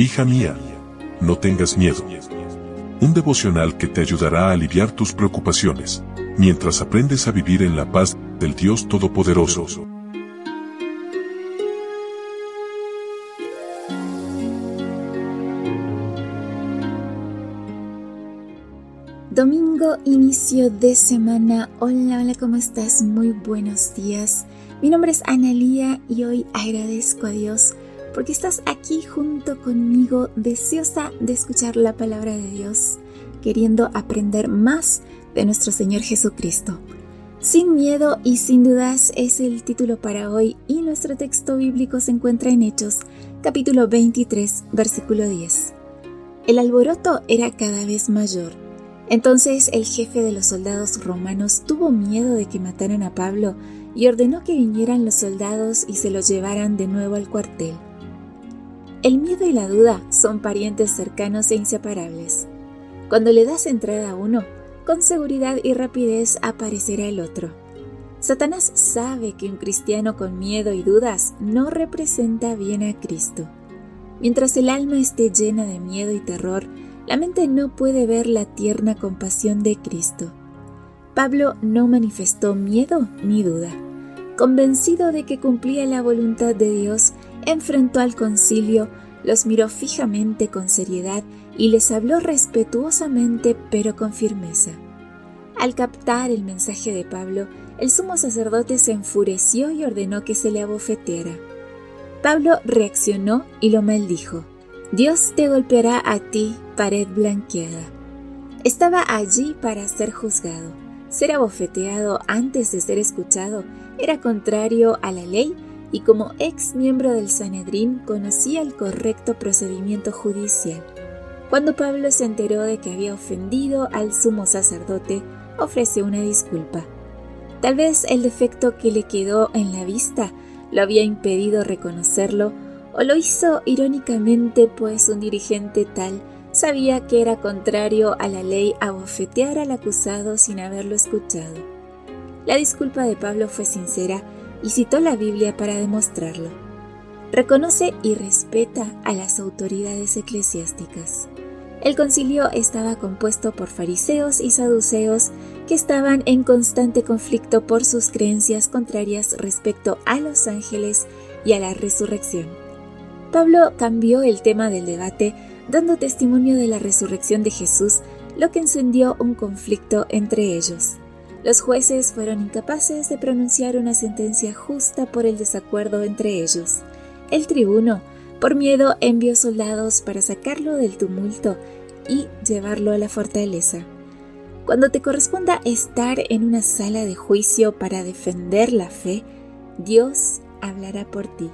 Hija mía, no tengas miedo. Un devocional que te ayudará a aliviar tus preocupaciones, mientras aprendes a vivir en la paz del Dios Todopoderoso. Domingo, inicio de semana. Hola, hola, ¿cómo estás? Muy buenos días. Mi nombre es Analía y hoy agradezco a Dios porque estás aquí junto conmigo, deseosa de escuchar la palabra de Dios, queriendo aprender más de nuestro Señor Jesucristo. Sin miedo y sin dudas es el título para hoy y nuestro texto bíblico se encuentra en Hechos, capítulo 23, versículo 10. El alboroto era cada vez mayor. Entonces el jefe de los soldados romanos tuvo miedo de que mataran a Pablo y ordenó que vinieran los soldados y se lo llevaran de nuevo al cuartel. El miedo y la duda son parientes cercanos e inseparables. Cuando le das entrada a uno, con seguridad y rapidez aparecerá el otro. Satanás sabe que un cristiano con miedo y dudas no representa bien a Cristo. Mientras el alma esté llena de miedo y terror, la mente no puede ver la tierna compasión de Cristo. Pablo no manifestó miedo ni duda. Convencido de que cumplía la voluntad de Dios, enfrentó al concilio, los miró fijamente con seriedad y les habló respetuosamente pero con firmeza. Al captar el mensaje de Pablo, el sumo sacerdote se enfureció y ordenó que se le abofeteara. Pablo reaccionó y lo maldijo. Dios te golpeará a ti, pared blanqueada. Estaba allí para ser juzgado. Ser abofeteado antes de ser escuchado era contrario a la ley y como ex miembro del Sanedrín conocía el correcto procedimiento judicial. Cuando Pablo se enteró de que había ofendido al sumo sacerdote, ofreció una disculpa. Tal vez el defecto que le quedó en la vista lo había impedido reconocerlo o lo hizo irónicamente pues un dirigente tal sabía que era contrario a la ley abofetear al acusado sin haberlo escuchado. La disculpa de Pablo fue sincera y citó la Biblia para demostrarlo. Reconoce y respeta a las autoridades eclesiásticas. El concilio estaba compuesto por fariseos y saduceos que estaban en constante conflicto por sus creencias contrarias respecto a los ángeles y a la resurrección. Pablo cambió el tema del debate dando testimonio de la resurrección de Jesús, lo que encendió un conflicto entre ellos. Los jueces fueron incapaces de pronunciar una sentencia justa por el desacuerdo entre ellos. El tribuno, por miedo, envió soldados para sacarlo del tumulto y llevarlo a la fortaleza. Cuando te corresponda estar en una sala de juicio para defender la fe, Dios hablará por ti.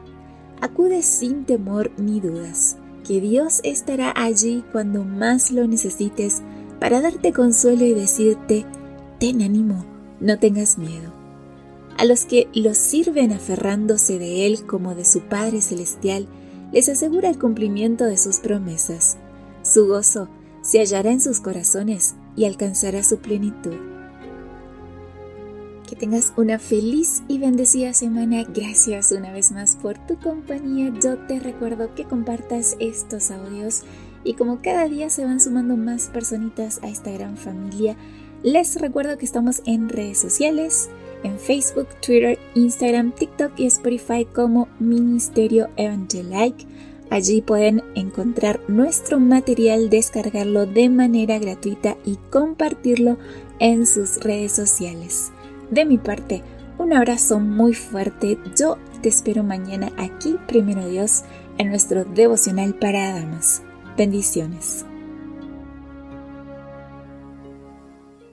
Acude sin temor ni dudas, que Dios estará allí cuando más lo necesites para darte consuelo y decirte, ten ánimo, no tengas miedo. A los que los sirven aferrándose de Él como de su Padre Celestial, les asegura el cumplimiento de sus promesas. Su gozo se hallará en sus corazones y alcanzará su plenitud. Que tengas una feliz y bendecida semana. Gracias una vez más por tu compañía. Yo te recuerdo que compartas estos audios y como cada día se van sumando más personitas a esta gran familia, les recuerdo que estamos en redes sociales, en Facebook, Twitter, Instagram, TikTok y Spotify como Ministerio Evangelike. Allí pueden encontrar nuestro material, descargarlo de manera gratuita y compartirlo en sus redes sociales. De mi parte, un abrazo muy fuerte. Yo te espero mañana aquí, primero Dios, en nuestro devocional para damas. Bendiciones.